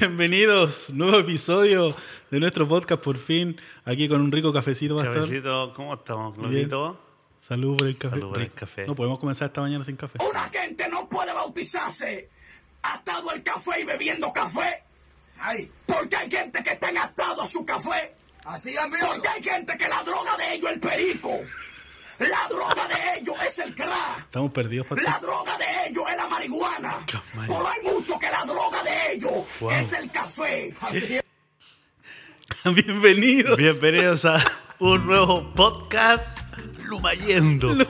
Bienvenidos, nuevo episodio de nuestro podcast por fin, aquí con un rico cafecito, Pastor. Cafecito, ¿cómo estamos, Bien. Claudito? Salud por el café. Salud por el café. No podemos comenzar esta mañana sin café. Una gente no puede bautizarse atado al café y bebiendo café. Ay, Porque hay gente que está atado a su café. así amigo. Porque hay gente que la droga de ellos es el perico. La droga de ellos es el crack. Estamos perdidos. La droga de ellos es la marihuana. Café. Pero hay mucho que la droga de ellos Wow. es el café. Así es. Bienvenidos. Bienvenidos a un nuevo podcast Lumayendo.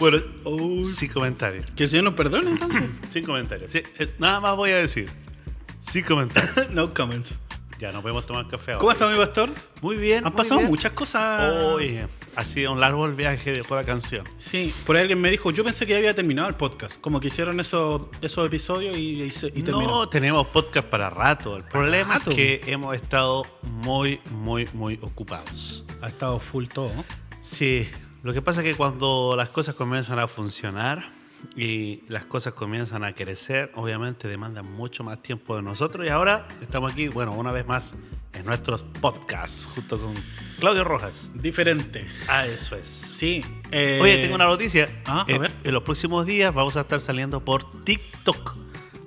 bueno, Oh, sin comentarios. que el Señor nos perdone, entonces. Sin comentarios. Sí, eh, nada más voy a decir. Sin comentarios. no comments. Ya, no podemos tomar café ahora. ¿Cómo está mi pastor? Muy bien. Han muy pasado bien. muchas cosas. Oye, ha sido un largo el viaje de la canción. Sí, por ahí alguien me dijo, yo pensé que ya había terminado el podcast. Como que hicieron esos, esos episodios y, y, terminó. No tenemos podcast para rato. El problema rato. es que hemos estado muy, muy, muy ocupados. Ha estado full todo. ¿no? Sí, lo que pasa es que cuando las cosas comienzan a funcionar y las cosas comienzan a crecer, obviamente demandan mucho más tiempo de nosotros. Y ahora estamos aquí, bueno, una vez más en nuestros podcasts, junto con Claudio Rojas. Diferente. Ah, eso es. Sí. eh, Oye, tengo una noticia. Ah, a ver. en los próximos días vamos a estar saliendo por TikTok.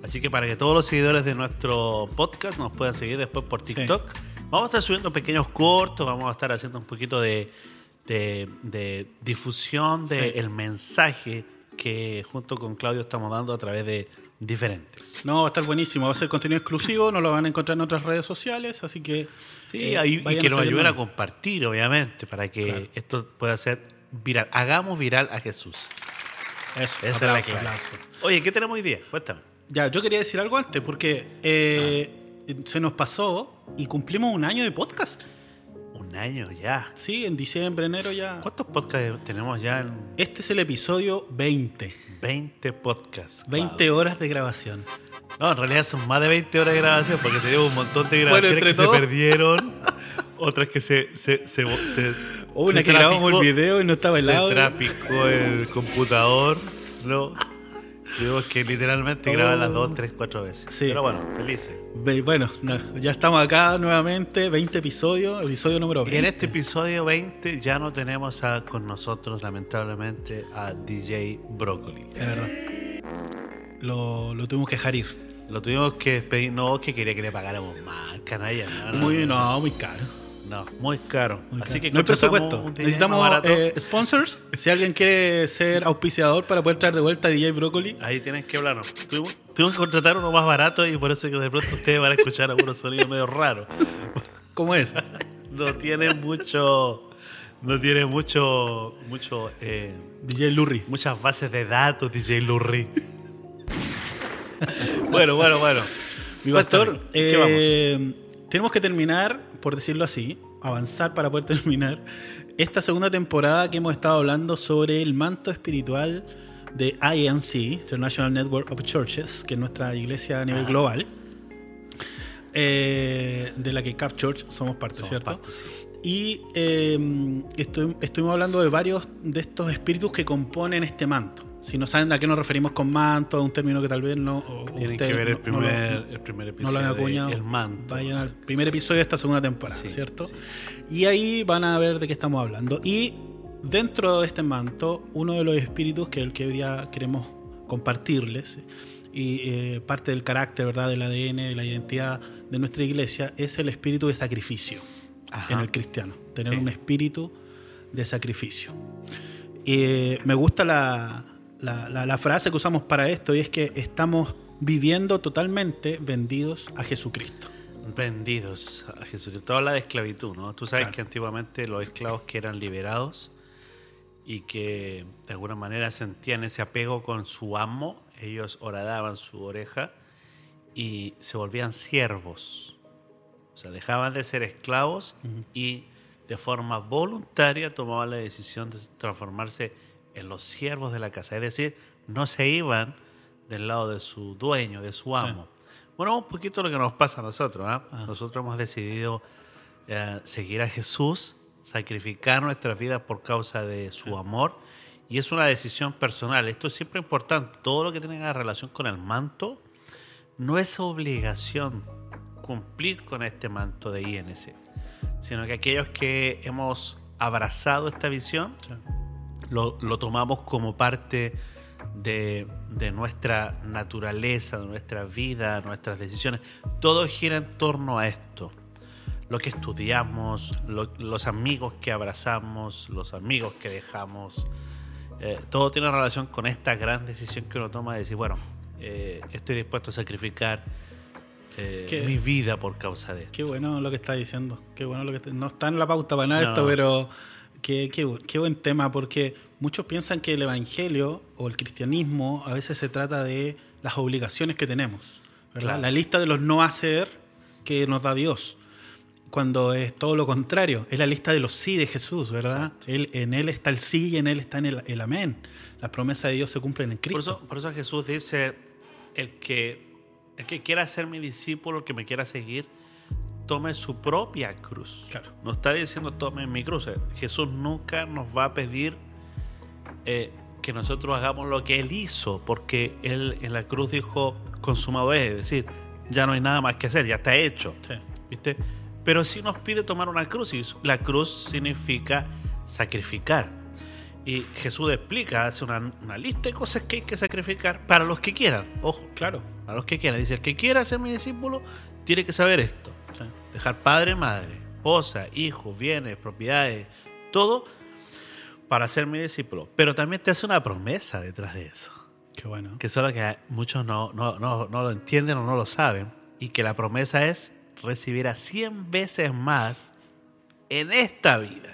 Así que para que todos los seguidores de nuestro podcast nos puedan seguir después por TikTok, vamos a estar subiendo pequeños cortos, vamos a estar haciendo un poquito de, de- de difusión del Sí. mensaje que junto con Claudio estamos dando a través de diferentes. No, va a estar buenísimo. Va a ser contenido exclusivo. No lo van a encontrar en otras redes sociales. Así que. Sí, eh, ahí- y que nos ayuden a compartir, obviamente, para que Claro. esto pueda ser viral. Hagamos viral a Jesús. Eso, Esa es la aplauso, clave. aplauso. Oye, ¿qué tenemos hoy día? Cuéntame. Ya, yo quería decir algo antes, porque eh, se nos pasó y cumplimos un año de podcast. Un año ya. Sí, en diciembre, enero ya. ¿Cuántos podcasts tenemos ya? En Este es el episodio 20. 20 podcasts. 20 horas de grabación. No, en realidad son más de 20 horas de grabación porque tenemos un montón de Bueno, grabaciones entre que todos. se perdieron. Otras que se. se, se, se- Una se que grabamos el video y no estaba el Se audio. trapicó el computador. No. Tuvimos que literalmente grabar las dos, tres, cuatro veces. Sí. Pero bueno, felices. Bueno, no, ya estamos acá nuevamente, 20 episodios, episodio número Y 20. en este episodio 20 ya no tenemos a- con nosotros, lamentablemente, a DJ Broccoli. Es verdad. Lo, lo tuvimos que dejar ir. Lo tuvimos que despedir, no, que quería que le pagáramos más, canalla. No, no, Muy, no, muy caro. No, muy caro. muy Así caro. que no hay presupuesto. Necesitamos eh, sponsors. Si alguien quiere ser auspiciador para poder traer de vuelta a DJ Broccoli, Ahí tienen que hablarnos. Tuvimos, tuvimos que contratar uno más barato y por eso es que de pronto ustedes van a escuchar algunos sonidos medio raros. ¿cómo es? No tiene mucho. No tiene mucho. mucho eh, DJ Lurri. muchas bases de datos, DJ Lurri. bueno, bueno, bueno. Mi pastor, ¿qué vamos? eh, tenemos que terminar, por decirlo así, avanzar para poder terminar esta segunda temporada que hemos estado hablando sobre el manto espiritual de INC, International Network of Churches, que es nuestra iglesia a nivel Ah. global, eh, de la que Cap Church somos parte, Somos ¿cierto? parte, sí. Y eh, estu- estuvimos hablando de varios de estos espíritus que componen este manto. Si no saben a qué nos referimos con manto, es un término que tal vez no. Tienen que ver el no- no lo- primer, el primer no episodio lo han de acuñado. El Manto. Vayan al primer sí. episodio de esta segunda temporada, Sí, ¿cierto? sí. Y ahí van a ver de qué estamos hablando. Y dentro de este manto, uno de los espíritus que el que hoy día queremos compartirles y eh, parte del carácter, ¿verdad? Del ADN, de la identidad de nuestra iglesia, es el espíritu de sacrificio Ajá. en el cristiano. Tener un espíritu de sacrificio. Eh, me gusta la, la- la- la frase que usamos para esto y es que estamos viviendo totalmente vendidos a Jesucristo. Vendidos a Jesucristo. Habla de esclavitud, ¿no? Tú sabes Claro. que antiguamente los esclavos que eran liberados y que de alguna manera sentían ese apego con su amo, ellos horadaban su oreja y se volvían siervos. O sea, dejaban de ser esclavos y de forma voluntaria tomaban la decisión de transformarse en los siervos de la casa. Es decir, no se iban del lado de su dueño, de su amo. Bueno, un poquito lo que nos pasa a nosotros. ¿ah? Nosotros hemos decidido eh, seguir a Jesús, sacrificar nuestras vidas por causa de su amor Y es una decisión personal. Esto es siempre importante. Todo lo que tenga relación con el manto no es obligación cumplir con este manto de INC, sino que aquellos que hemos abrazado esta visión Sí. Lo, lo tomamos como parte de, de nuestra naturaleza, de nuestra vida, nuestras decisiones. Todo gira en torno a esto. Lo que estudiamos, lo- los amigos que abrazamos, los amigos que dejamos. eh, todo tiene relación con esta gran decisión que uno toma de decir, bueno, eh, estoy dispuesto a sacrificar eh, ¿Qué? mi vida por causa de esto. Qué bueno lo que está diciendo. Qué bueno lo que está- no está en la pauta para nada No. esto, pero qué, qué qué buen tema porque muchos piensan que el evangelio o el cristianismo a veces se trata de las obligaciones que tenemos, ¿verdad? Claro. La lista de los no hacer que nos da Dios. Cuando es todo lo contrario, es la lista de los sí de Jesús, ¿verdad? Él, en Él está el sí y en Él está el, el amén. Las promesas de Dios se cumplen en Por Cristo. eso, por eso Jesús dice, el que, el que quiera ser mi discípulo, el que me quiera seguir, tome su propia cruz. Claro. No está diciendo tome mi cruz. Eh, Jesús nunca nos va a pedir eh, que nosotros hagamos lo que Él hizo, porque Él en la cruz dijo, consumado es, es decir, ya no hay nada más que hacer, ya está hecho. Sí. ¿Viste? Pero sí nos pide tomar una cruz y la cruz significa sacrificar. Y Jesús explica, hace una, una lista de cosas que hay que sacrificar para los que quieran. Ojo, Claro. para los que quieran. Dice, el que quiera ser mi discípulo tiene que saber esto. Sí. Dejar padre, madre, esposa, hijos, bienes, propiedades, todo para ser mi discípulo. Pero también te hace una promesa detrás de eso Qué bueno. que solo que muchos no, no, no, no lo entienden o no lo saben, y que la promesa es recibir a 100 veces más en esta vida.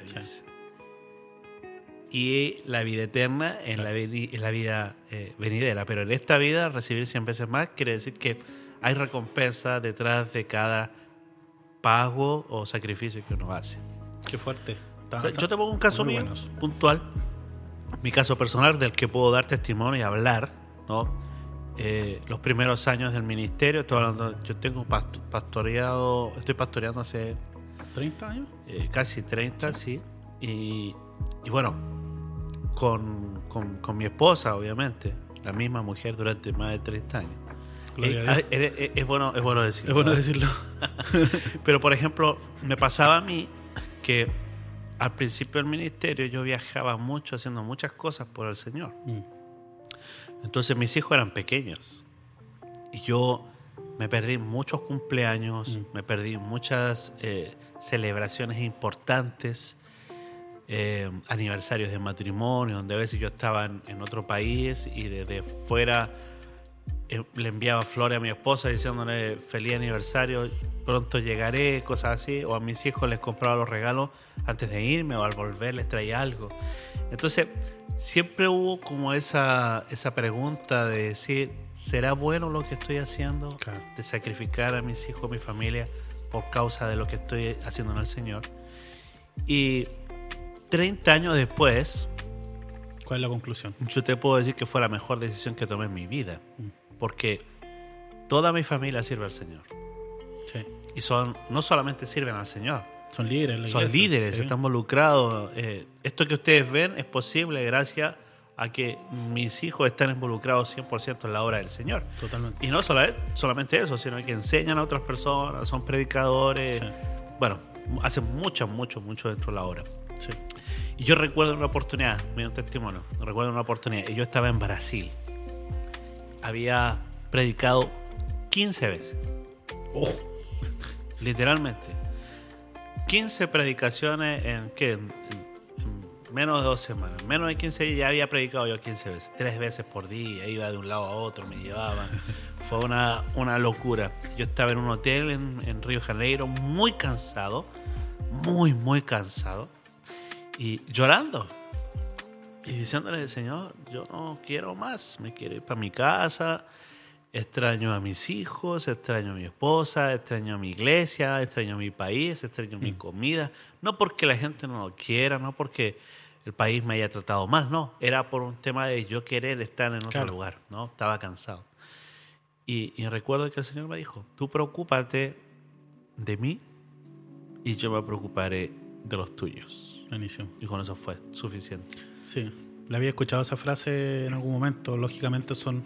Y la vida eterna en la, veni- en la vida eh, venidera. Pero en esta vida recibir 100 veces más quiere decir que hay recompensa detrás de cada pago o sacrificio que uno hace. Qué fuerte. O sea, yo te pongo un caso mío, buenos. puntual, mi caso personal del que puedo dar testimonio y hablar, ¿no? Eh, los primeros años del ministerio, estoy hablando, yo tengo past- pastoreado, estoy pastoreando hace ¿30 años? eh, casi 30, sí, y, y bueno, con, con- con mi esposa, obviamente, la misma mujer durante más de 30 años. Eh, Dios. eh, eh, es, bueno, es bueno decirlo. Es bueno ¿no? decirlo. Pero, por ejemplo, me pasaba a mí que al principio del ministerio yo viajaba mucho haciendo muchas cosas por el Señor. Mm. Entonces mis hijos eran pequeños. Y yo me perdí muchos cumpleaños, me perdí muchas eh, celebraciones importantes, eh, aniversarios de matrimonio, donde a veces yo estaba en, en otro país y desde fuera le enviaba flores a mi esposa diciéndole feliz aniversario, pronto llegaré, cosas así, o a mis hijos les compraba los regalos antes de irme o al volver les traía algo. Entonces, siempre hubo como esa, esa pregunta de decir, ¿será bueno lo que estoy haciendo? Claro. De sacrificar a mis hijos, a mi familia, por causa de lo que estoy haciendo en el Señor. Y 30 años después, ¿Cuál es la conclusión? yo te puedo decir que fue la mejor decisión que tomé en mi vida. Porque toda mi familia sirve al Señor. Sí. Y son, no solamente sirven al Señor, Son líderes. la son iglesia, líderes, sí. están involucrados. Eh, esto que ustedes ven es posible gracias a que mis hijos están involucrados 100% en la obra del Señor. Totalmente. Y no sola- solamente eso, sino que enseñan a otras personas, son predicadores. Sí. Bueno, hacen mucho, mucho, mucho dentro de la obra. Sí. Y yo recuerdo una oportunidad, me dio un testimonio, recuerdo una oportunidad, y yo estaba en Brasil. Había predicado 15 veces. Oh. Literalmente. 15 predicaciones en, ¿qué? En- en- en menos de dos semanas. Menos de 15 días ya había predicado yo 15 veces. Tres veces por día, iba de un lado a otro, me llevaban. Fue una, una locura. Yo estaba en un hotel en, en Río de Janeiro, muy cansado, muy, muy cansado, y llorando. Y diciéndole, Señor, yo no quiero más, me quiero ir para mi casa, extraño a mis hijos, extraño a mi esposa, extraño a mi iglesia, extraño a mi país, extraño mi comida. No porque la gente no lo quiera, no porque el país me haya tratado mal, no, era por un tema de yo querer estar en otro Claro. lugar, ¿no? Estaba cansado. Y, y recuerdo que el Señor me dijo, tú preocúpate de mí y yo me preocuparé de los tuyos. Buenísimo. Y con eso fue suficiente. Sí. Le había escuchado esa frase en algún momento. Lógicamente son,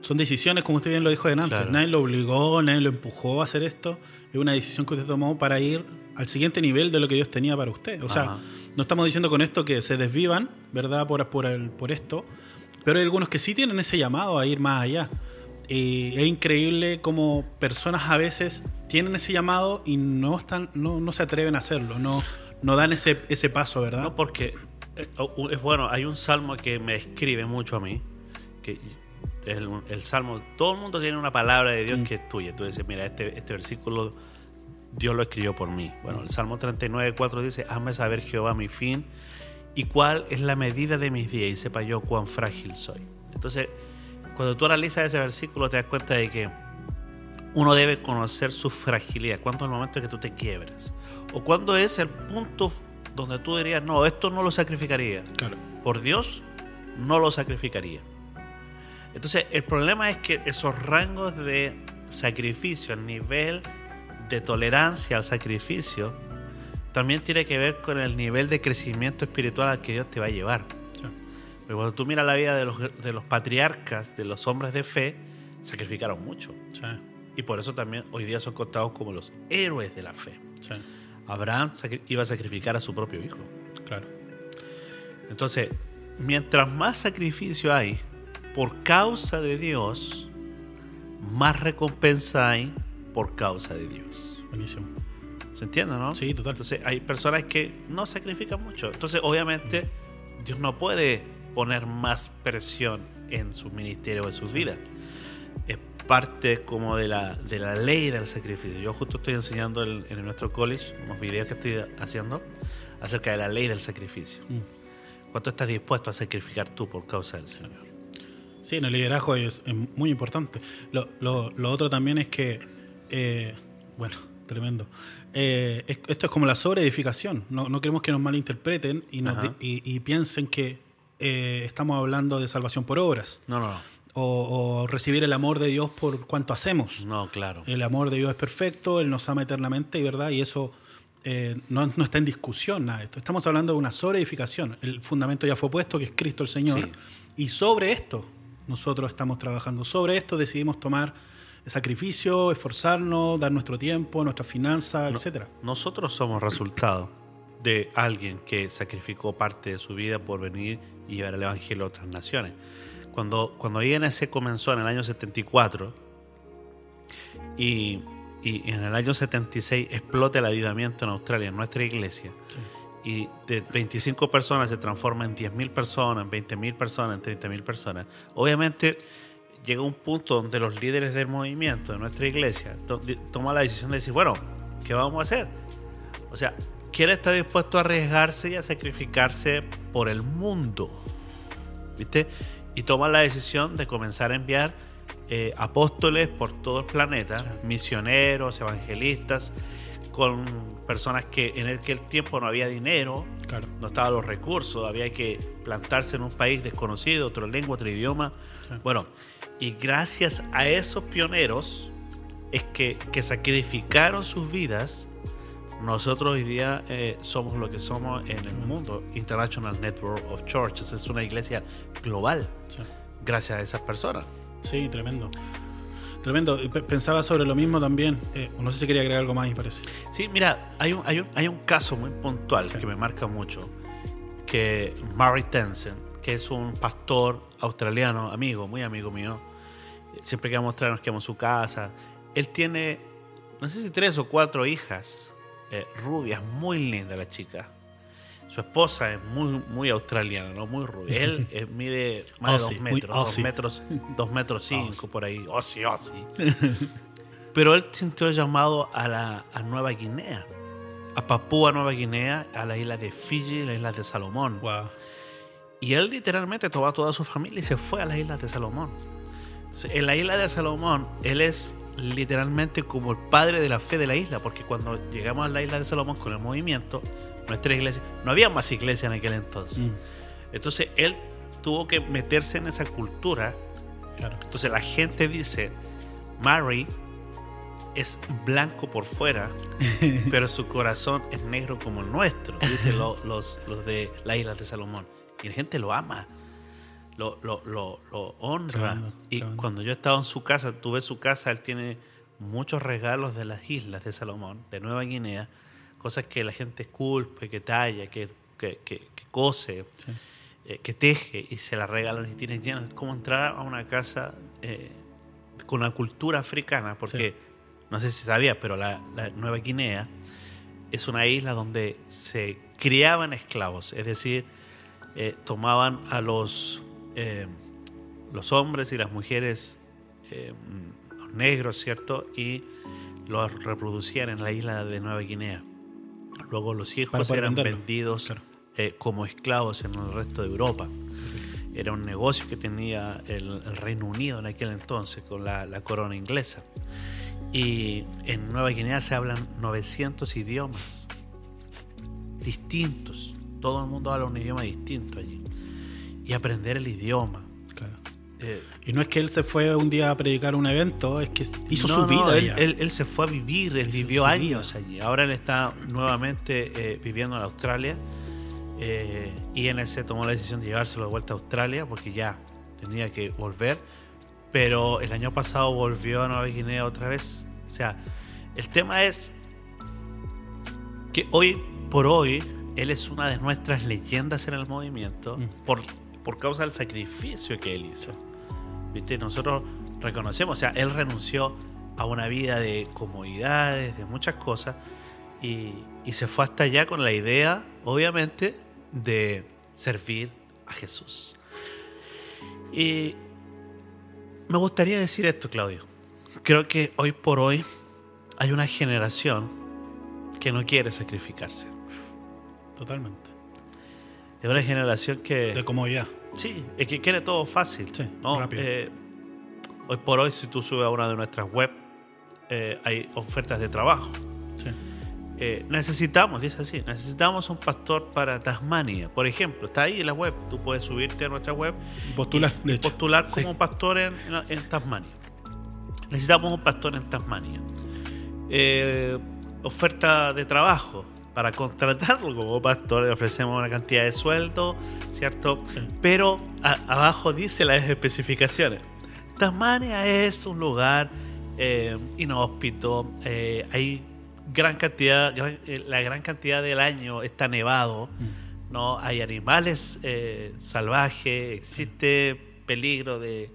son decisiones, como usted bien lo dijo de antes. Claro. Nadie lo obligó, nadie lo empujó a hacer esto. Es una decisión que usted tomó para ir al siguiente nivel de lo que Dios tenía para usted. O sea, Ajá. no estamos diciendo con esto que se desvivan, ¿verdad? Por, por, el- por esto. Pero hay algunos que sí tienen ese llamado a ir más allá. Y es increíble cómo personas a veces tienen ese llamado y no están, no, no se atreven a hacerlo, no, no dan ese, ese paso, ¿verdad? No, porque eh, es bueno, hay un salmo que me escribe mucho a mí, que es el, el salmo, todo el mundo tiene una palabra de Dios que es tuya. Tú dices, mira, este, este versículo Dios lo escribió por mí. Bueno, el Salmo 39, 4 dice, hazme saber Jehová mi fin y cuál es la medida de mis días y sepa yo cuán frágil soy. Entonces, cuando tú analizas ese versículo te das cuenta de que uno debe conocer su fragilidad. ¿Cuándo es el momento en que tú te quiebras? ¿O cuándo es el punto donde tú dirías, no, esto no lo sacrificaría? Claro. Por Dios, no lo sacrificaría. Entonces, el problema es que esos rangos de sacrificio, el nivel de tolerancia al sacrificio, también tiene que ver con el nivel de crecimiento espiritual al que Dios te va a llevar. Sí. Pero cuando tú miras la vida de los, de los patriarcas, de los hombres de fe, sacrificaron mucho. Sí, Y por eso también hoy día son contados como los héroes de la fe. sí, Abraham iba a sacrificar a su propio hijo. claro. Entonces, mientras más sacrificio hay por causa de Dios, más recompensa hay por causa de Dios. Buenísimo. ¿Se entiende, no? Sí, total. Entonces, hay personas que no sacrifican mucho. Entonces, obviamente, Dios no puede poner más presión en su ministerio o en sus vidas. Parte como de la, de la ley del sacrificio. Yo justo estoy enseñando el- en nuestro college unos videos que estoy haciendo acerca de la ley del sacrificio. Mm. ¿Cuánto estás dispuesto a sacrificar tú por causa del Señor? Sí, en el liderazgo es, es muy importante. Lo, lo- lo otro también es que, eh, bueno, tremendo. Eh, es- esto es como la sobreedificación. No, no queremos que nos malinterpreten y, nos y, y piensen que eh, estamos hablando de salvación por obras No, no, o, o recibir el amor de Dios por cuanto hacemos. no, claro. El amor de Dios es perfecto, Él nos ama eternamente, y ¿verdad? Y eso eh, no, no está en discusión nada de esto. Estamos hablando de una sobreedificación. El fundamento ya fue puesto, que es Cristo el Señor. Sí. Y sobre esto nosotros estamos trabajando. Sobre esto decidimos tomar sacrificio, esforzarnos, dar nuestro tiempo, nuestras finanzas, No- etcétera. Nosotros somos resultado de alguien que sacrificó parte de su vida por venir y llevar el Evangelio a otras naciones. Cuando, cuando INC comenzó en el año 74 y, y en el año 76 explota el avivamiento en Australia, en nuestra iglesia, y de 25 personas se transforma en 10.000 personas, en 20.000 personas, en 30.000 personas. Obviamente llega un punto donde los líderes del movimiento de nuestra iglesia to- toman la decisión de decir, bueno, ¿qué vamos a hacer? O sea, ¿quién está dispuesto a arriesgarse y a sacrificarse por el mundo? ¿Viste? Y toman la decisión de comenzar a enviar eh, apóstoles por todo el planeta, misioneros, evangelistas, con personas que en aquel tiempo no había dinero, Claro. no estaban los recursos, había que plantarse en un país desconocido, otra lengua, otro idioma. Sí. Bueno, y gracias a esos pioneros es que, que sacrificaron sus vidas, nosotros hoy día eh, somos lo que somos en el mundo. International Network of Churches es una iglesia global Sí. gracias a esas personas. Sí, tremendo. Tremendo. Pensaba sobre lo mismo también. Eh, no sé si quería agregar algo más, me parece. Sí, mira, hay un, hay un, hay un caso muy puntual Sí. que me marca mucho, que Murray Tensen, que es un pastor australiano, amigo, muy amigo mío, siempre que vamos a traer nos quedamos en su casa, él tiene, no sé si tres o cuatro hijas, eh, rubias, muy linda la chica. Su esposa es muy, muy australiana, ¿no? Muy rubia. Él eh, mide más Aussie, de dos metros, dos metros, dos metros cinco Aussie. por ahí. Pero él sintió el llamado a, la, a Nueva Guinea, a Papúa Nueva Guinea, a la isla de Fiji, la isla de Salomón. Wow. Y él literalmente tomó a toda su familia y se fue a las islas de Salomón. En la isla de Salomón, él es literalmente como el padre de la fe de la isla, porque cuando llegamos a la isla de Salomón con el movimiento, nuestra iglesia, no había más iglesia en aquel entonces. Mm, Entonces él tuvo que meterse en esa cultura claro. entonces la gente dice, Mary es blanco por fuera, pero su corazón es negro como el nuestro, dicen lo- los, los de la isla de Salomón. Y la gente lo ama, lo, lo, lo, lo honra. Tremendo, y tremendo. cuando yo he estado en su casa, tuve su casa, él tiene muchos regalos de las islas de Salomón, de Nueva Guinea, cosas que la gente esculpe, que talla, que, que, que, que cose, Sí. eh, que teje y se la regalan y tiene lleno. Es como entrar a una casa eh, con una cultura africana, porque Sí. no sé si sabía, pero la, la Nueva Guinea es una isla donde se criaban esclavos, es decir, eh, tomaban a los, eh, los hombres y las mujeres eh, los negros, ¿cierto? Y los reproducían en la isla de Nueva Guinea. Luego los hijos eran venderlo. vendidos Claro. eh, como esclavos en el resto de Europa. Era un negocio que tenía el, el Reino Unido en aquel entonces con la, la corona inglesa. Y en Nueva Guinea se hablan 900 idiomas distintos. Todo el mundo habla un idioma distinto allí. Y aprender el idioma. Claro. eh, Y no es que él se fue un día a predicar un evento, es que hizo no, su no, vida. él, ya. él- él se fue a vivir, él Hizo vivió años allí. Ahora él está nuevamente eh, viviendo en Australia. Eh, INS tomó la decisión de llevárselo de vuelta a Australia porque ya tenía que volver. Pero el año pasado volvió a Nueva Guinea otra vez. O sea, el tema es que hoy por hoy él es una de nuestras leyendas en el movimiento Mm. por, por causa del sacrificio que él hizo. ¿Viste? Nosotros reconocemos, o sea, él renunció a una vida de comodidades, de muchas cosas, y, y se fue hasta allá con la idea, obviamente, de servir a Jesús. Y me gustaría decir esto, Claudio. Creo que hoy por hoy hay una generación que no quiere sacrificarse. Totalmente. Es una generación que... De comodidad. Sí, es que quiere todo fácil. Sí, ¿no? rápido. Eh, hoy por hoy, si tú subes a una de nuestras web, eh, hay ofertas de trabajo. Sí. Eh, necesitamos, dice así, necesitamos un pastor para Tasmania. Por ejemplo, está ahí en la web. Tú puedes subirte a nuestra web Postular, y, de y hecho. postular Sí. como pastor en Tasmania. Necesitamos un pastor en Tasmania. Eh, oferta de trabajo. Para contratarlo como pastor le ofrecemos una cantidad de sueldo, ¿cierto? Sí. Pero a- abajo dice las especificaciones. Tasmania es un lugar eh, inhóspito, eh, hay gran cantidad, gran- eh, la gran cantidad del año está nevado, no hay animales eh, salvajes, existe peligro de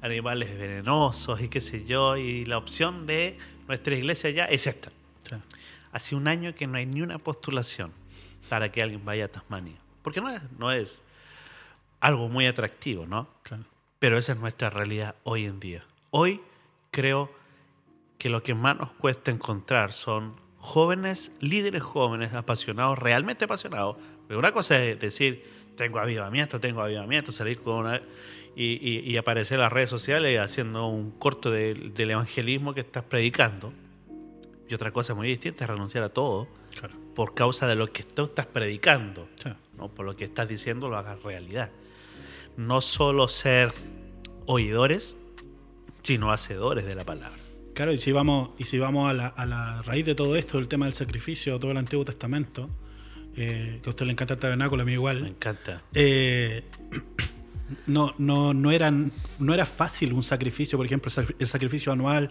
animales venenosos y qué sé yo, y la opción de nuestra iglesia ya es esta. Sí. Hace un año que no hay ni una postulación para que alguien vaya a Tasmania, porque no es, no es algo muy atractivo, ¿no? Claro. Pero esa es nuestra realidad hoy en día. Hoy creo que lo que más nos cuesta encontrar son jóvenes, líderes jóvenes, apasionados, realmente apasionados. Porque una cosa es decir, tengo avivamiento, tengo avivamiento, salir con una... Y, y- y aparecer en las redes sociales haciendo un corto de- del evangelismo que estás predicando. Y otra cosa muy distinta es renunciar a todo Claro. por causa de lo que tú estás predicando. Sí. ¿no? Por lo que estás diciendo lo hagas realidad. No solo ser oidores, sino hacedores de la palabra. Claro, y si vamos, y si vamos a, la, a la raíz de todo esto, el tema del sacrificio, todo el Antiguo Testamento, eh, que a usted le encanta el tabernáculo, a mí Me igual, encanta. eh, no, no, no, eran, no era fácil un sacrificio, por ejemplo, el sac- el sacrificio anual,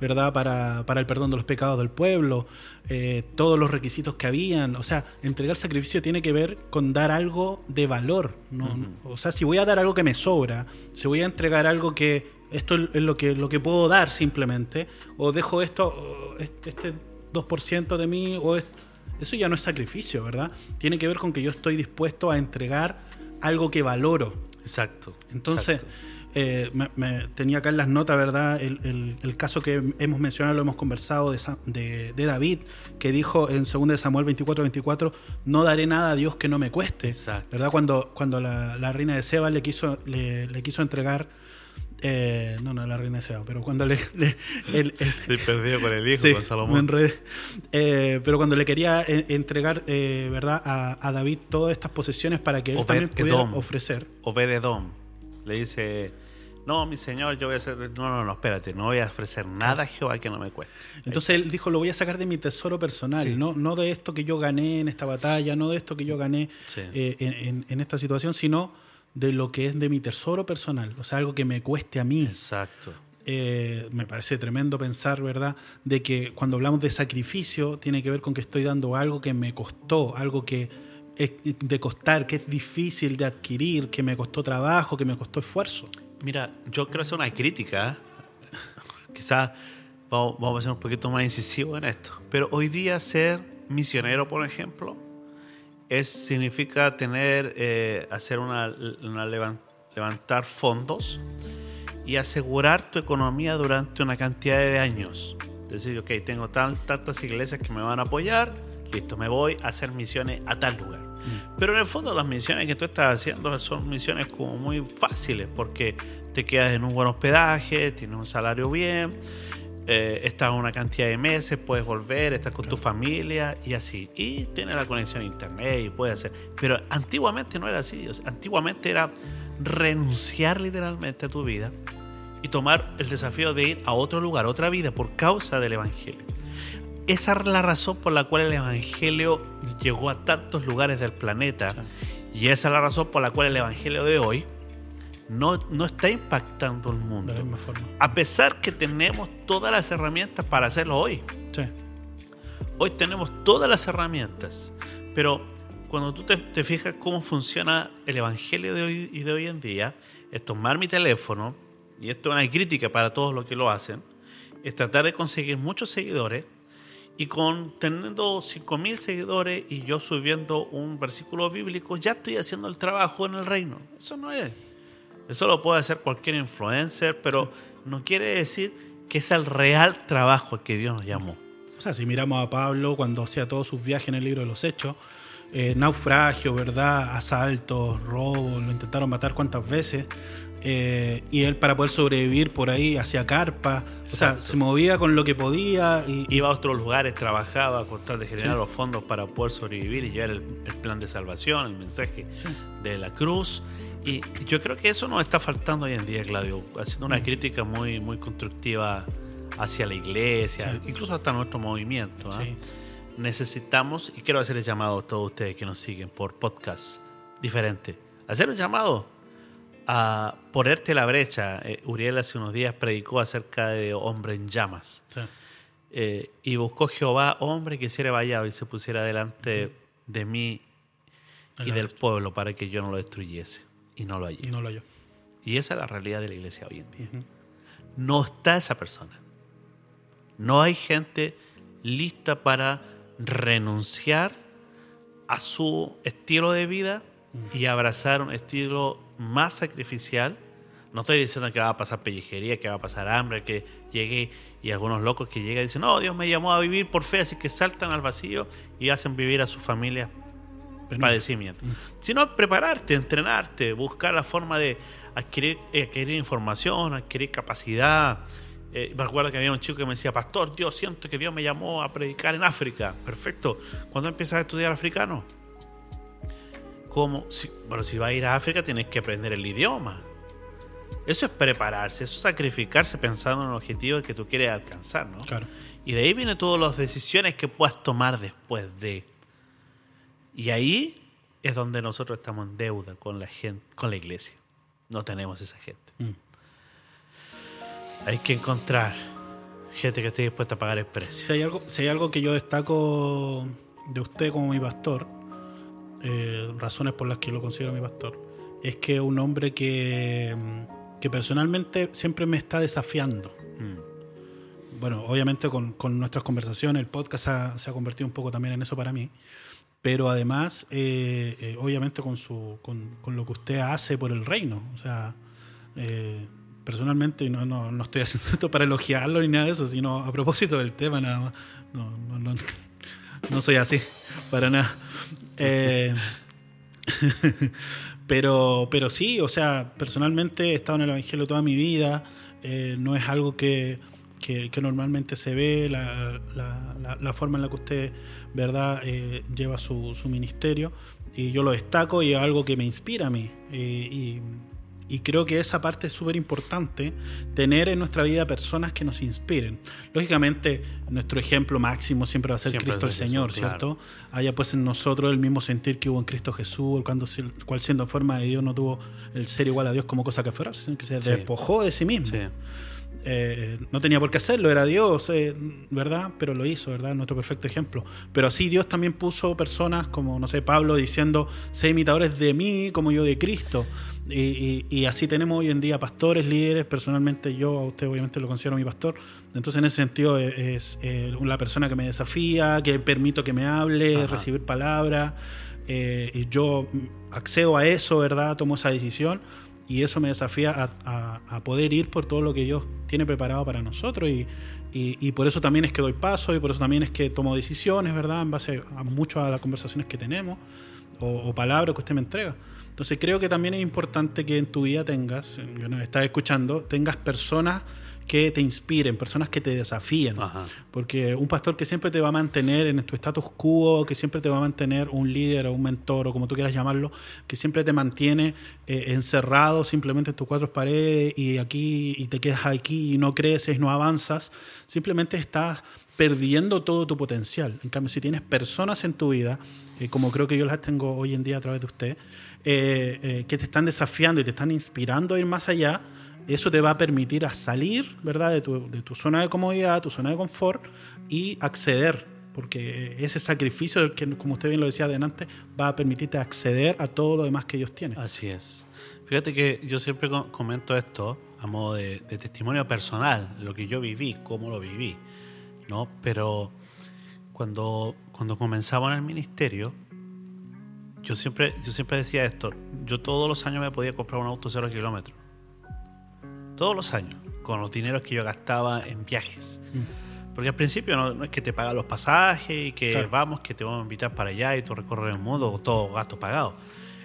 ¿verdad? Para, para el perdón de los pecados del pueblo, eh, todos los requisitos que habían. O sea, entregar sacrificio tiene que ver con dar algo de valor. ¿no? O sea, si voy a dar algo que me sobra, si voy a entregar algo que esto es lo que, lo que puedo dar simplemente, o dejo esto, este, este 2% de mí, o es- eso ya no es sacrificio, ¿verdad? Tiene que ver con que yo estoy dispuesto a entregar algo que valoro. Exacto. Entonces, exacto. eh, me, me- tenía acá en las notas, ¿verdad? El, el- el caso que hemos mencionado, lo hemos conversado de, de- de David, que dijo en 2 de Samuel 24, 24, no daré nada a Dios que no me cueste. Exacto. ¿Verdad? Cuando, cuando la, la reina de Seba le quiso, le, le quiso entregar, eh, no, no, la reina Seba, pero cuando le... le- el- el- Estoy perdido con el hijo, Sí, con me Salomón. enredé. Eh, pero cuando le quería eh, entregar, eh, ¿verdad? A, a David todas estas posesiones para que él Obed también pudiera Edom. ofrecer. Obededom le dice, no, mi Señor, yo voy a hacer... No, no, no, espérate, no voy a ofrecer nada a Jehová que no me cueste. Entonces él dijo, lo voy a sacar de mi tesoro personal, Sí. no, no de esto que yo gané en esta batalla, no de esto que yo gané Sí. en, en- en esta situación, sino de lo que es de mi tesoro personal, o sea, algo que me cueste a mí. Exacto. Eh, me parece tremendo pensar, ¿verdad?, de que cuando hablamos de sacrificio tiene que ver con que estoy dando algo que me costó, algo que es de costar, que es difícil de adquirir, que me costó trabajo, que me costó esfuerzo. Mira, yo quiero hacer una crítica. Quizás vamos, vamos a ser un poquito más incisivos en esto. Pero hoy día ser misionero, por ejemplo, es, significa tener, eh, hacer una, una levan- levantar fondos y asegurar tu economía durante una cantidad de años. Decir, ok, tengo tal- tantas iglesias que me van a apoyar, listo, me voy a hacer misiones a tal lugar. Pero en el fondo las misiones que tú estás haciendo son misiones como muy fáciles porque te quedas en un buen hospedaje, tienes un salario bien, eh, estás una cantidad de meses, puedes volver, estás con tu familia y así. Y tienes la conexión a internet y puedes hacer. Pero antiguamente no era así. o sea, antiguamente era renunciar literalmente a tu vida y tomar el desafío de ir a otro lugar, a otra vida, por causa del Evangelio. Esa es la razón por la cual el Evangelio llegó a tantos lugares del planeta y esa es la razón por la cual el Evangelio de hoy no, no está impactando el De mundo. la misma forma. A pesar que tenemos todas las herramientas para hacerlo hoy. Sí. Hoy tenemos todas las herramientas, pero cuando tú te, te fijas cómo funciona el Evangelio de hoy y de hoy en día, es tomar mi teléfono, y esto es una crítica para todos los que lo hacen, es tratar de conseguir muchos seguidores, y con teniendo 5.000 seguidores y yo subiendo un versículo bíblico, ya estoy haciendo el trabajo en el reino. Eso no es. Eso lo puede hacer cualquier influencer, pero no quiere decir que es el real trabajo que Dios nos llamó. O sea, si miramos a Pablo cuando hacía todos sus viajes en el libro de los Hechos, eh, naufragio, ¿verdad? Asaltos, robos, lo intentaron matar cuántas veces. eh, y él para poder sobrevivir por ahí hacía carpa, o sea, Exacto. se movía con lo que podía y, y- Iba a otros lugares, trabajaba con tal de generar Sí. los fondos para poder sobrevivir y llevar el, el plan de salvación, el mensaje Sí. de la cruz. Y yo creo que eso nos está faltando hoy en día, Claudio, haciendo una crítica muy, muy constructiva hacia la iglesia, Sí. incluso hasta nuestro movimiento. ¿ah? Sí. Necesitamos, y quiero hacer el llamado a todos ustedes que nos siguen por podcast diferente, hacer un llamado a ponerte la brecha. Eh, Uriel hace unos días predicó acerca de hombre en llamas. sí. Eh, y buscó Jehová hombre que hiciera vallado y se pusiera delante de mí y del pueblo para que yo no lo destruyese. Y no lo hallé. y no lo oyó. Y esa es la realidad de la iglesia hoy en día. No está esa persona. No hay gente lista para renunciar a su estilo de vida y abrazar un estilo más sacrificial. No estoy diciendo que va a pasar pellejería, que va a pasar hambre, que llegue y algunos locos que llegan y dicen, no, Dios me llamó a vivir por fe, así que saltan al vacío y hacen vivir a su familia Pero- padecimiento. Sino prepararte, entrenarte, buscar la forma de adquirir, eh, adquirir información, adquirir capacidad. Eh, me acuerdo que había un chico que me decía, pastor, Dios, siento que Dios me llamó a predicar en África. Perfecto. ¿Cuándo empiezas a estudiar africano? ¿Cómo? Si, bueno, si vas a ir a África tienes que aprender el idioma. Eso es prepararse, eso es sacrificarse pensando en el objetivo que tú quieres alcanzar, ¿no? Claro. Y de ahí vienen todas las decisiones que puedas tomar después de. Y ahí es donde nosotros estamos en deuda con la gente, con la iglesia. No tenemos esa gente. Mm. Hay que encontrar gente que esté dispuesta a pagar el precio. Si hay algo, si hay algo que yo destaco de usted como mi pastor, eh, razones por las que lo considero mi pastor, es que es un hombre que, mm, que personalmente siempre me está desafiando. Mm. Bueno, obviamente con, con nuestras conversaciones, el podcast ha, se ha convertido un poco también en eso para mí, pero además, eh, eh, obviamente con, su, con, con lo que usted hace por el reino. O sea, eh, personalmente, no, no, no estoy haciendo esto para elogiarlo ni nada de eso, sino a propósito del tema nada más. No, no, no, soy así, para nada. Pero, pero sí, o sea, personalmente he estado en el Evangelio toda mi vida, no es algo que, que, que normalmente se ve, la, la- la- la forma en la que usted, ¿verdad?, eh, lleva su, su ministerio, y yo lo destaco y es algo que me inspira a mí. Eh, y, Y creo que esa parte es súper importante, tener en nuestra vida personas que nos inspiren. Lógicamente, nuestro ejemplo máximo siempre va a ser Siempre Cristo el es Jesús, Señor, claro. ¿cierto? Haya pues en nosotros el mismo sentir que hubo en Cristo Jesús, cuando, cual siendo en forma de Dios no tuvo el ser igual a Dios como cosa que aferrarse, sino que se despojó de sí mismo. Sí. Eh, no tenía por qué hacerlo, era Dios, eh, ¿verdad? Pero lo hizo, ¿verdad? Nuestro perfecto ejemplo. Pero así Dios también puso personas como, no sé, Pablo diciendo, sé imitadores de mí como yo de Cristo. Y, y- y así tenemos hoy en día pastores, líderes. Personalmente yo a usted obviamente lo considero mi pastor. Entonces en ese sentido es, es, eh, la persona que me desafía, que permito que me hable, Ajá. recibir palabras. eh, y yo accedo a eso, ¿verdad? Tomo esa decisión y eso me desafía a, a- a poder ir por todo lo que Dios tiene preparado para nosotros y, y- y por eso también es que doy paso y por eso también es que tomo decisiones, ¿verdad? En base a mucho a las conversaciones que tenemos o, o palabras que usted me entrega. Entonces creo que también es importante que en tu vida tengas, yo nos estás escuchando, tengas personas que te inspiren, personas que te desafíen. Ajá. Porque un pastor que siempre te va a mantener en tu status quo, que siempre te va a mantener un líder o un mentor o como tú quieras llamarlo, que siempre te mantiene eh, encerrado simplemente en tus cuatro paredes y aquí y te quedas aquí y no creces, no avanzas, simplemente estás perdiendo todo tu potencial. En cambio, si tienes personas en tu vida, eh, como creo que yo las tengo hoy en día a través de usted, eh, eh, que te están desafiando y te están inspirando a ir más allá, eso te va a permitir a salir, ¿verdad?, de tu, de tu zona de comodidad, tu zona de confort y acceder, porque ese sacrificio, que, como usted bien lo decía adelante, va a permitirte acceder a todo lo demás que ellos tienen. Así es. Fíjate que yo siempre co- comento esto a modo de, de testimonio personal, lo que yo viví, cómo lo viví, ¿no? Pero cuando, cuando comenzaba en el ministerio, yo siempre, yo siempre decía esto, yo todos los años me podía comprar un auto cero kilómetros. Todos los años, con los dineros que yo gastaba en viajes. Porque al principio no, no es que te pagan los pasajes y que Claro. vamos, que te vamos a invitar para allá y tú recorres el mundo, todo gasto pagado.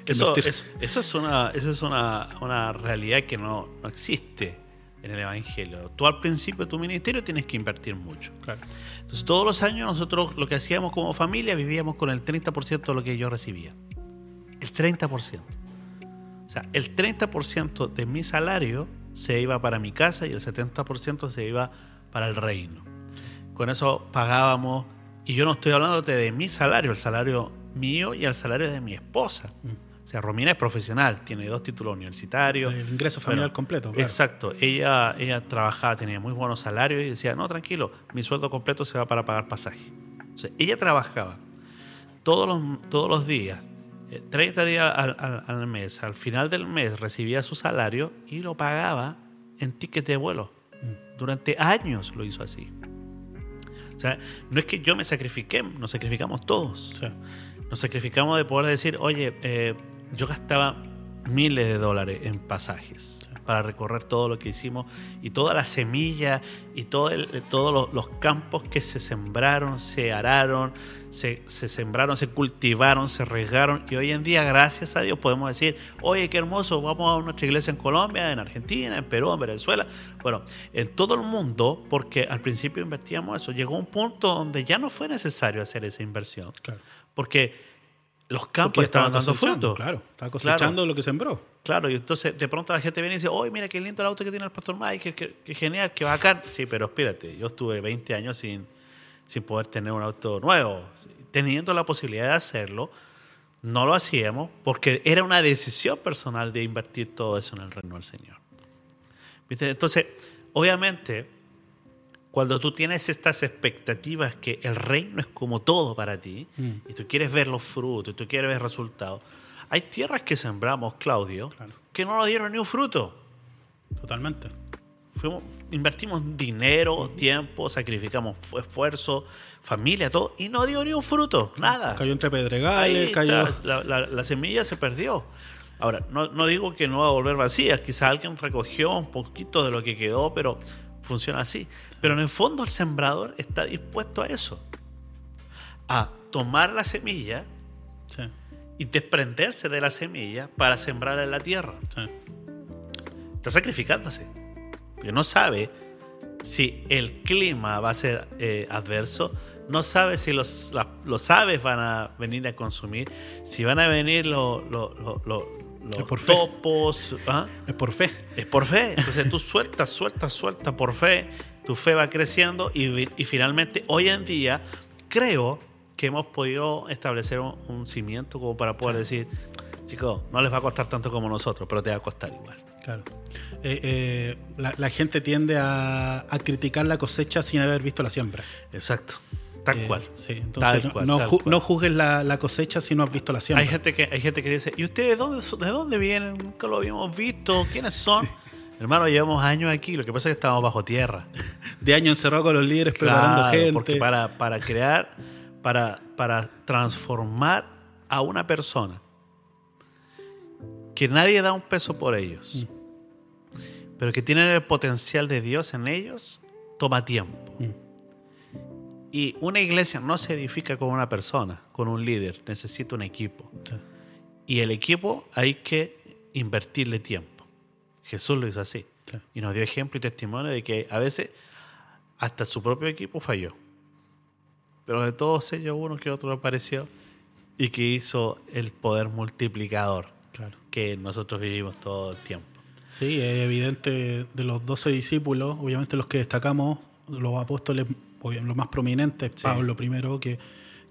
Eso es una, eso es una, una realidad que no, no existe en el Evangelio. Tú al principio de tu ministerio tienes que invertir mucho. Claro. Entonces todos los años nosotros lo que hacíamos como familia vivíamos con el 30% de lo que yo recibía. El 30%. Sea, el 30% de mi salario se iba para mi casa y el 70% se iba para el reino. Con eso pagábamos, y yo no estoy hablando de mi salario, el salario mío y el salario de mi esposa. O sea, Romina es profesional, tiene dos títulos universitarios. El ingreso familiar Bueno, completo. claro. Exacto. Ella, ella trabajaba, tenía muy buenos salarios y decía, no, tranquilo, mi sueldo completo se va para pagar pasaje. O sea, ella trabajaba todos los, todos los días, 30 días al, al- al mes. Al final del mes recibía su salario y lo pagaba en tickets de vuelo. Durante años lo hizo así. O sea, no es que yo me sacrifiqué, nos sacrificamos todos. Sí. Nos sacrificamos de poder decir, oye, eh, yo gastaba miles de dólares en pasajes para recorrer todo lo que hicimos y toda la semilla y todo el- todos los, los campos que se sembraron, se araron, se, se sembraron, se cultivaron, se regaron. Y hoy en día, gracias a Dios, podemos decir, oye, qué hermoso, vamos a nuestra iglesia en Colombia, en Argentina, en Perú, en Venezuela, bueno, en todo el mundo, porque al principio invertíamos eso, llegó un punto donde ya no fue necesario hacer esa inversión. Claro. porque los Porque campos estaban estaba dando fruto. Claro, está cosechando lo que sembró. Claro, y entonces de pronto la gente viene y dice, oye, mira qué lindo el auto que tiene el pastor Mike, qué, qué genial, qué bacán. Sí, pero espérate, yo estuve 20 años sin, sin poder tener un auto nuevo. Teniendo la posibilidad de hacerlo, no lo hacíamos porque era una decisión personal de invertir todo eso en el reino del Señor. ¿Viste? Entonces, obviamente, cuando tú tienes estas expectativas que el reino es como todo para ti, Mm. y tú quieres ver los frutos, y tú quieres ver resultados, hay tierras que sembramos, Claudio, Claro. que no nos dieron ni un fruto. Totalmente. Fuimos- invertimos dinero, tiempo, sacrificamos fu- esfuerzo, familia, todo, y no dio ni un fruto, nada. Cayó entre pedregales, Ahí cayó. la- la semilla se perdió. Ahora, no, no digo que no va a volver vacía, quizá alguien recogió un poquito de lo que quedó, pero funciona así. Pero en el fondo el sembrador está dispuesto a eso, a tomar la semilla Sí, y desprenderse de la semilla para sembrarla en la tierra. sí. Está sacrificándose, porque no sabe si el clima va a ser eh, adverso, no sabe si los, la- los aves van a venir a consumir, si van a venir lo- lo- lo- lo- los Es por topos. ¿ah? Es por fe. Es por fe. Entonces tú sueltas, sueltas, sueltas por fe. Tu fe va creciendo y, y finalmente hoy en día creo que hemos podido establecer un, un cimiento como para poder decir, chicos, no les va a costar tanto como nosotros, pero te va a costar igual. Claro. Eh, eh, la, la gente tiende a, a criticar la cosecha sin haber visto la siembra. Exacto. Tal Eh, cual. Sí, entonces Tal no- cual, no, tal ju- cual. no juzgues la, la cosecha si no has visto la siembra. Hay gente que hay gente que dice, ¿y ustedes de dónde, son- de dónde vienen? Nunca lo habíamos visto. ¿Quiénes son? Hermano, llevamos años aquí. Lo que pasa es que estamos bajo tierra. De año encerrado con los líderes preparando Claro, gente. Porque para, para crear, para, para transformar a una persona que nadie da un peso por ellos, pero que tienen el potencial de Dios en ellos, toma tiempo. Y una iglesia no se edifica con una persona, con un líder, necesita un equipo. Sí. Y el equipo hay que invertirle tiempo. Jesús lo hizo así. Sí. Y nos dio ejemplo y testimonio de que a veces hasta su propio equipo falló. Pero de todos ellos uno que otro apareció y que hizo el poder multiplicador Claro. que nosotros vivimos todo el tiempo. Sí, es evidente de los 12 discípulos, obviamente los que destacamos, los apóstoles, los más prominentes, Sí. Pablo primero, que,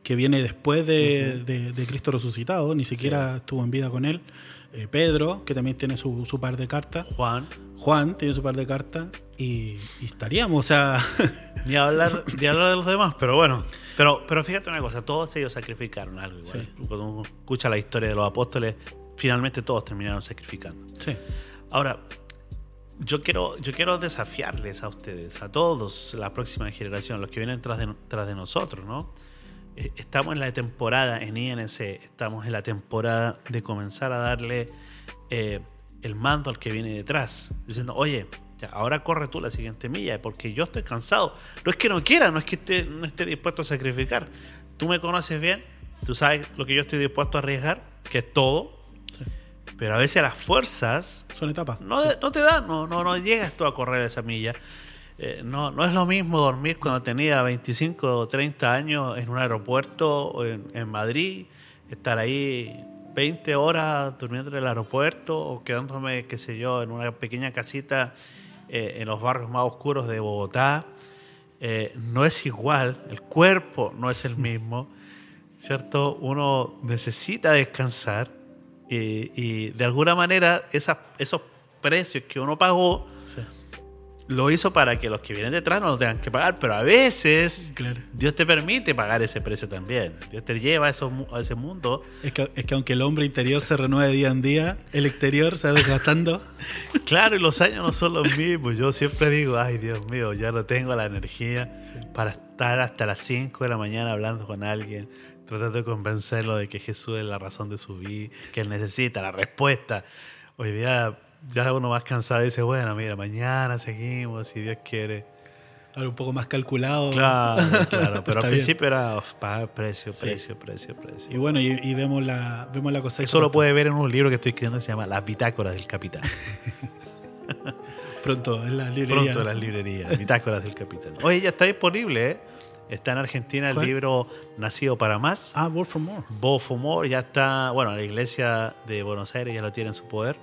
que viene después de, de- de Cristo resucitado, ni siquiera estuvo en vida con él. Eh, Pedro, que también tiene su, su par de cartas. Juan, Juan tiene su par de cartas. Y, y estaríamos, o sea, ni hablar, ni hablar de los demás, pero bueno. Pero, pero fíjate una cosa, todos ellos sacrificaron algo. igual. Cuando uno escucha la historia de los apóstoles, finalmente todos terminaron sacrificando. sí, Ahora, yo quiero, yo quiero desafiarles a ustedes, a todos, la próxima generación, los que vienen tras de, nosotros, ¿no? Eh, Estamos en la temporada, en INC, estamos en la temporada de comenzar a darle eh, el mando al que viene detrás, diciendo, oye, ahora corre tú la siguiente milla, porque yo estoy cansado. No es que no quiera, no es que no esté dispuesto a sacrificar. Tú me conoces bien, tú sabes lo que yo estoy dispuesto a arriesgar, que es todo. Pero a veces las fuerzas son etapas. no, no te da, no, no, no llegas tú a correr esa milla. Eh, no, no es lo mismo dormir cuando tenía 25 o 30 años en un aeropuerto o en, en Madrid, estar ahí 20 horas durmiendo en el aeropuerto o quedándome, qué sé yo, en una pequeña casita eh, en los barrios más oscuros de Bogotá. Eh, no es igual, el cuerpo no es el mismo, ¿cierto? Uno necesita descansar y, y de alguna manera esos precios que uno pagó Sí. lo hizo para que los que vienen detrás no lo tengan que pagar, pero a veces Claro. Dios te permite pagar ese precio también. Dios te lleva a, esos mu- a ese mundo. Es que, es que aunque el hombre interior se renueve día en día, el exterior se va desgastando. Claro, y los años no son los mismos. Yo siempre digo, ay Dios mío, ya no tengo la energía para estar hasta las 5 de la mañana hablando con alguien, tratando de convencerlo de que Jesús es la razón de su vida, que él necesita la respuesta. Hoy día ya uno más cansado dice, bueno, mira, mañana seguimos, si Dios quiere. Ahora un poco más calculado. Claro, claro, pero al bien. principio era pagar precio, precio, precio, precio. Y bueno, y, y vemos la vemos la cosecha. Eso lo puede ver en un libro que estoy escribiendo que se llama Las Bitácoras del Capitán. pronto en la librería. Pronto en las librerías, Bitácoras del Capitán. Oye, ya está disponible, ¿eh? Está en Argentina el ¿Cuál? libro Nacido para Más. Ah, Word for More. Bo Fumor ya está, bueno, la iglesia de Buenos Aires ya lo tiene en su poder.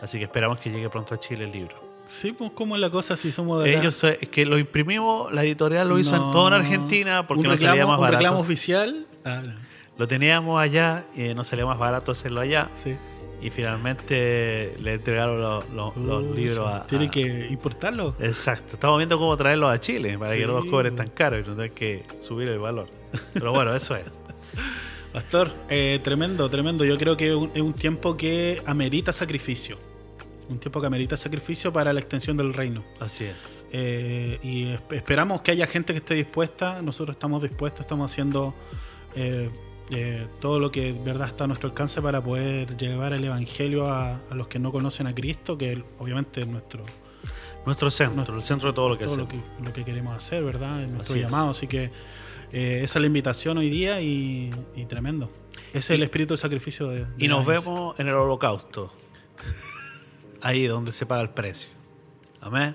Así que esperamos que llegue pronto a Chile el libro. Sí, pues cómo es la cosa si somos de? Ellos, eh, es que lo imprimimos, la editorial lo hizo en No. todo en Argentina porque un no reclamo, salía más un barato. reclamo oficial. Ah, no. Lo teníamos allá y no salía más barato hacerlo allá. Sí. Y finalmente le entregaron los, los- los Uh, libros a, Tiene a- que importarlo. Exacto. Estamos viendo cómo traerlos a Chile para que no los cobren tan caro y no tengan que subir el valor. Pero bueno, eso es. Pastor, eh, tremendo, tremendo. Yo creo que es un, tiempo que amerita sacrificio. Un tiempo que amerita sacrificio para la extensión del reino. Así es. Eh, y es- esperamos que haya gente que esté dispuesta. Nosotros estamos dispuestos, estamos haciendo eh, eh, todo lo que verdad está a nuestro alcance para poder llevar el evangelio a, a los que no conocen a Cristo, que obviamente es nuestro Nuestro centro, Nuestro- el centro de todo lo que todo lo hacemos. que, lo que queremos hacer, ¿verdad? Es nuestro Así es. llamado. Así que eh, esa es la invitación hoy día y, y tremendo. Ese es el espíritu de sacrificio de. de Y nos vemos en el holocausto. Ahí donde se paga el precio. Amén.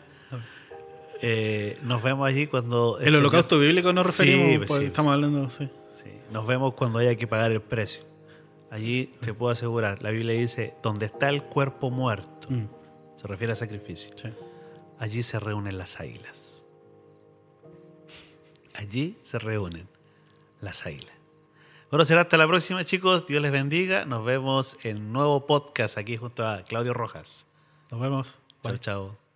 Eh, nos vemos allí cuando... El holocausto bíblico nos referimos, Sí, pues, sí. estamos hablando, sí. Sí, nos vemos cuando haya que pagar el precio. Allí te puedo asegurar, la Biblia dice, donde está el cuerpo muerto, Mm, se refiere a sacrificio, sí. allí se reúnen las águilas. Allí se reúnen las águilas. Bueno, será hasta la próxima, chicos. Dios les bendiga. Nos vemos en un nuevo podcast aquí junto a Claudio Rojas. Nos vemos. Chao, chao.